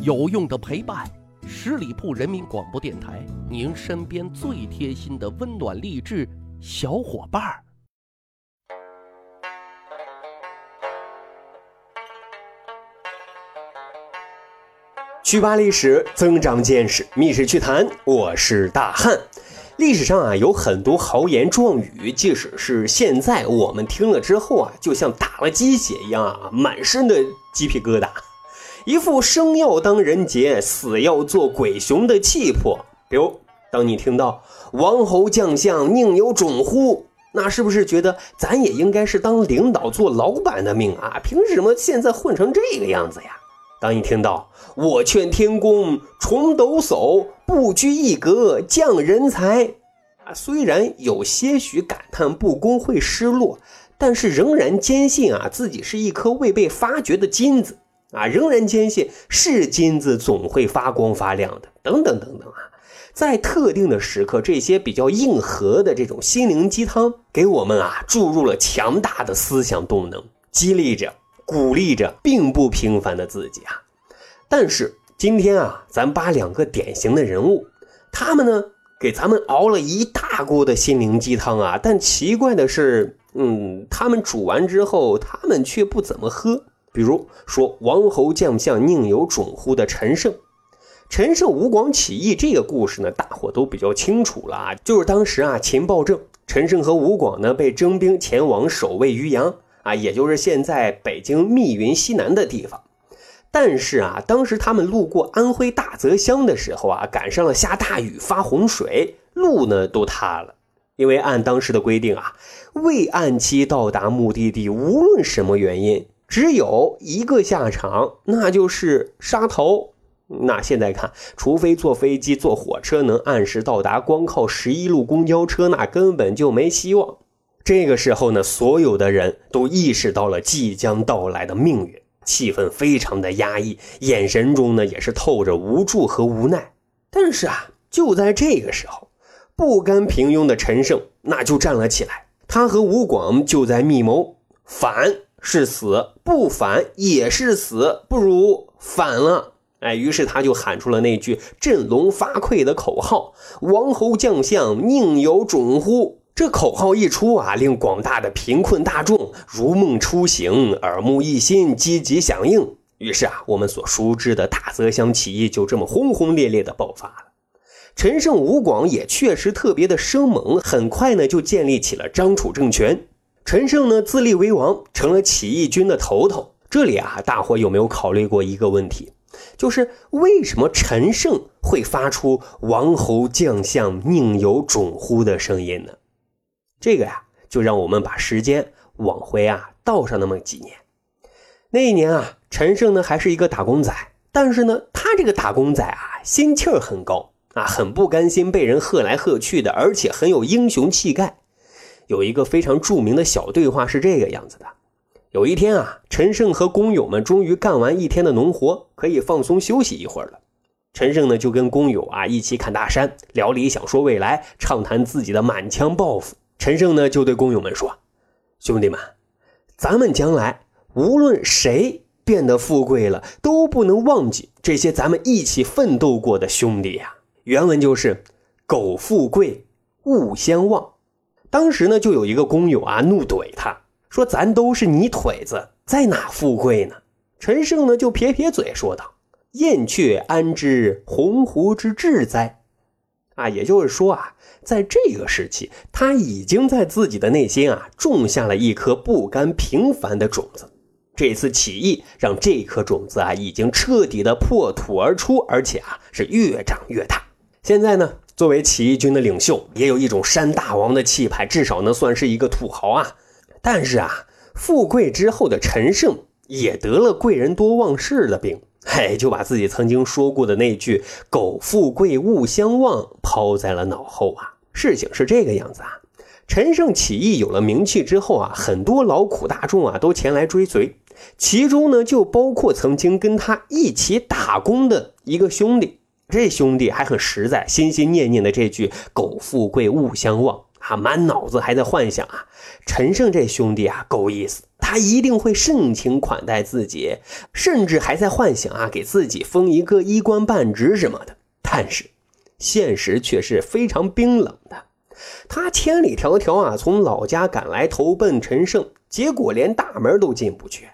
有用的陪伴，十里铺人民广播电台，您身边最贴心的温暖励志小伙伴儿。趣扒历史，增长见识，密室趣谈，我是大汉。历史上啊，有很多豪言壮语，即使是现在我们听了之后啊，就像打了鸡血一样啊，满身的鸡皮疙瘩，一副生要当人杰，死要做鬼雄的气魄。比如，当你听到“王侯将相宁有种乎”，那是不是觉得咱也应该是当领导做老板的命啊？凭什么现在混成这个样子呀？当你听到“我劝天公重抖擞，不拘一格降人才”，啊，虽然有些许感叹不公会失落，但是仍然坚信啊自己是一颗未被发掘的金子啊，仍然坚信是金子总会发光发亮的，等等等等啊，在特定的时刻，这些比较硬核的这种心灵鸡汤，给我们啊注入了强大的思想动能，激励着。鼓励着并不平凡的自己啊，但是今天啊，咱扒两个典型的人物，他们呢给咱们熬了一大锅的心灵鸡汤啊，但奇怪的是，嗯，他们煮完之后，他们却不怎么喝。比如说“王侯将相宁有种乎”的陈胜，陈胜吴广起义这个故事呢，大伙都比较清楚了啊，就是当时啊，秦暴政，陈胜和吴广呢被征兵前往守卫渔阳。啊，也就是现在北京密云西南的地方，但是啊，当时他们路过安徽大泽乡的时候啊，赶上了下大雨发洪水，路呢都塌了。因为按当时的规定啊，未按期到达目的地，无论什么原因，只有一个下场，那就是杀头。那现在看，除非坐飞机、坐火车能按时到达，光靠十一路公交车，那根本就没希望。这个时候呢，所有的人都意识到了即将到来的命运，气氛非常的压抑，眼神中呢也是透着无助和无奈。但是啊，就在这个时候，不甘平庸的陈胜那就站了起来，他和吴广就在密谋：反是死，不反也是死，不如反了。哎，于是他就喊出了那句振聋发聩的口号：“王侯将相宁有种乎？”这口号一出啊，令广大的贫困大众如梦初醒，耳目一新，积极响应。于是啊，我们所熟知的大泽乡起义就这么轰轰烈烈的爆发了。陈胜吴广也确实特别的生猛，很快呢就建立起了张楚政权。陈胜呢自立为王，成了起义军的头头。这里啊，大伙有没有考虑过一个问题？就是为什么陈胜会发出“王侯将相宁有种乎”的声音呢？这个呀，就让我们把时间往回啊倒上那么几年。那一年啊，陈胜呢还是一个打工仔，但是呢，他这个打工仔啊，心气儿很高啊，很不甘心被人喝来喝去的，而且很有英雄气概。有一个非常著名的小对话是这个样子的：有一天啊，陈胜和工友们终于干完一天的农活，可以放松休息一会儿了。陈胜呢就跟工友啊一起侃大山，聊理想，说未来，畅谈自己的满腔抱负。陈胜呢，就对工友们说：“兄弟们，咱们将来无论谁变得富贵了，都不能忘记这些咱们一起奋斗过的兄弟呀。”原文就是：“苟富贵，勿相忘。”当时呢，就有一个工友啊，怒怼他说：“咱都是泥腿子，在哪富贵呢？”陈胜呢，就撇撇嘴说道：“燕雀安知鸿鹄之志哉？”啊，也就是说啊。在这个时期，他已经在自己的内心啊种下了一颗不甘平凡的种子。这次起义让这颗种子啊已经彻底的破土而出，而且啊是越长越大。现在呢，作为起义军的领袖，也有一种山大王的气派，至少能算是一个土豪啊。但是啊，富贵之后的陈胜也得了贵人多忘事的病。嘿，就把自己曾经说过的那句“苟富贵，勿相忘”抛在了脑后啊。事情是这个样子啊，陈胜起义有了名气之后啊，很多劳苦大众啊都前来追随，其中呢就包括曾经跟他一起打工的一个兄弟。这兄弟还很实在，心心念念的这句“苟富贵，勿相忘”啊，满脑子还在幻想啊，陈胜这兄弟啊够意思，他一定会盛情款待自己，甚至还在幻想啊给自己封一个一官半职什么的。但是，现实却是非常冰冷的。他千里迢迢啊从老家赶来投奔陈胜，结果连大门都进不去。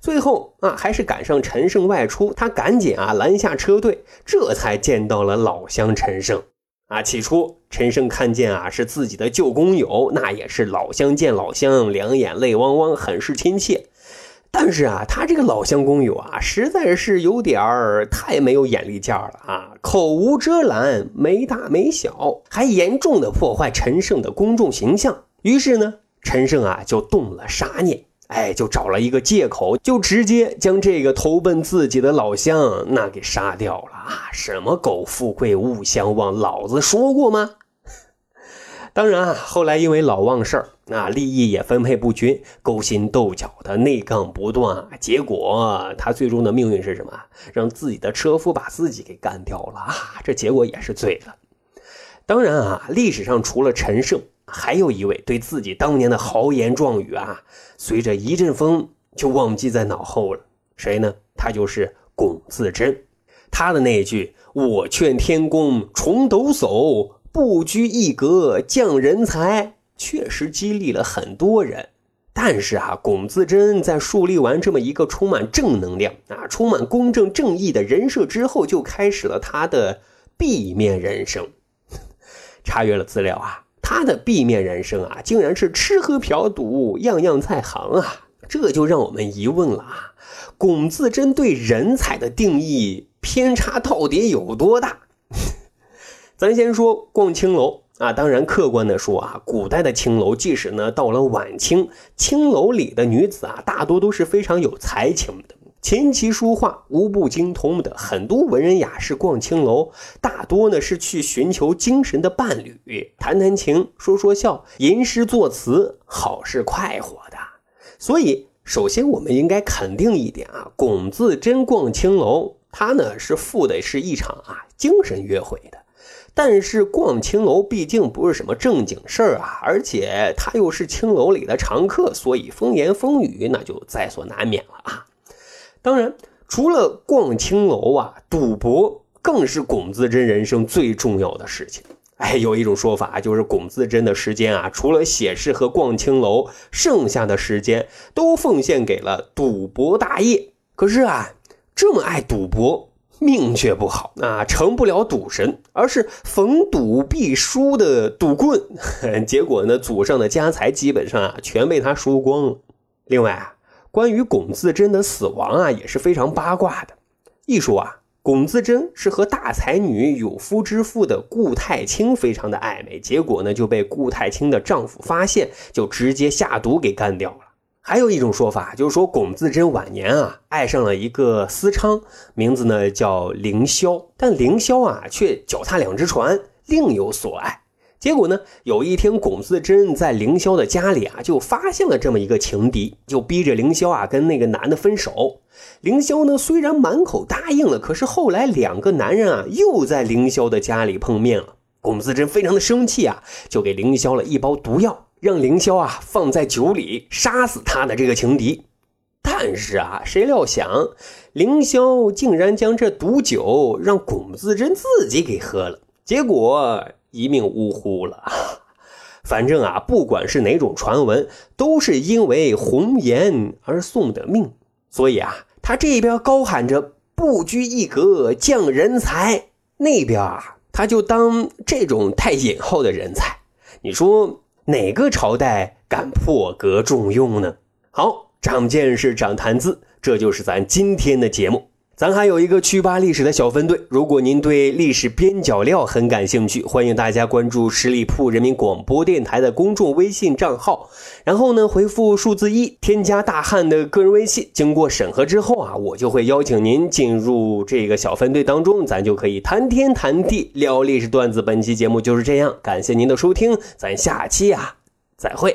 最后啊，还是赶上陈胜外出，他赶紧啊拦下车队，这才见到了老乡陈胜。啊，起初陈胜看见啊是自己的旧工友，那也是老乡见老乡，两眼泪汪汪，很是亲切。但是啊，他这个老乡工友啊，实在是有点儿太没有眼力见了啊，口无遮拦，没大没小，还严重的破坏陈胜的公众形象。于是呢，陈胜啊就动了杀念。哎，就找了一个借口，就直接将这个投奔自己的老乡那给杀掉了啊！什么苟富贵勿相忘，老子说过吗？当然啊，后来因为老忘事儿，那利益也分配不均，勾心斗角的内杠不断，结果他最终的命运是什么？让自己的车夫把自己给干掉了啊！这结果也是醉了。当然啊，历史上除了陈胜。还有一位对自己当年的豪言壮语啊，随着一阵风就忘记在脑后了。谁呢？他就是龚自珍。他的那句“我劝天公重抖擞，不拘一格降人才”，确实激励了很多人。但是啊，龚自珍在树立完这么一个充满正能量啊、充满公正正义的人设之后，就开始了他的 B 面人生。查阅了资料啊。他的 B 面人生啊，竟然是吃喝嫖赌样样在行啊！这就让我们疑问了啊，龚自珍对人才的定义偏差到底有多大？咱先说逛青楼啊，当然客观的说啊，古代的青楼，即使呢到了晚清，青楼里的女子啊，大多都是非常有才情的。琴棋书画无不精通的很多文人雅士逛青楼，大多呢是去寻求精神的伴侣，谈谈情，说说笑，吟诗作词，好是快活的。所以，首先我们应该肯定一点啊，龚自珍逛青楼，他呢是赴的是一场啊精神约会的。但是逛青楼毕竟不是什么正经事儿啊，而且他又是青楼里的常客，所以风言风语那就在所难免了啊。当然，除了逛青楼啊，赌博更是龚自珍人生最重要的事情。哎，有一种说法就是龚自珍的时间啊，除了写诗和逛青楼，剩下的时间都奉献给了赌博大业。可是啊，这么爱赌博，命却不好啊，成不了赌神，而是逢赌必输的赌棍。结果呢，祖上的家财基本上啊，全被他输光了。另外啊。关于龚自珍的死亡啊，也是非常八卦的。一说啊，龚自珍是和大才女有夫之妇的顾太清非常的暧昧，结果呢就被顾太清的丈夫发现，就直接下毒给干掉了。还有一种说法，就是说龚自珍晚年啊爱上了一个私娼，名字呢叫凌霄，但凌霄啊却脚踏两只船，另有所爱。结果呢？有一天，龚自珍在凌霄的家里啊，就发现了这么一个情敌，就逼着凌霄啊跟那个男的分手。凌霄呢虽然满口答应了，可是后来两个男人啊又在凌霄的家里碰面了。龚自珍非常的生气啊，就给凌霄了一包毒药，让凌霄啊放在酒里杀死他的这个情敌。但是啊，谁料想凌霄竟然将这毒酒让龚自珍自己给喝了，结果。一命呜呼了，反正啊，不管是哪种传闻，都是因为红颜而送的命。所以啊，他这边高喊着不拘一格降人才，那边啊，他就当这种带引号的人才。你说哪个朝代敢破格重用呢？好，长见识，长谈资，这就是咱今天的节目。咱还有一个趣吧历史的小分队，如果您对历史边角料很感兴趣，欢迎大家关注十里铺人民广播电台的公众微信账号，然后呢回复数字一，添加大汉的个人微信，经过审核之后啊，我就会邀请您进入这个小分队当中，咱就可以谈天谈地聊历史段子。本期节目就是这样，感谢您的收听，咱下期啊再会。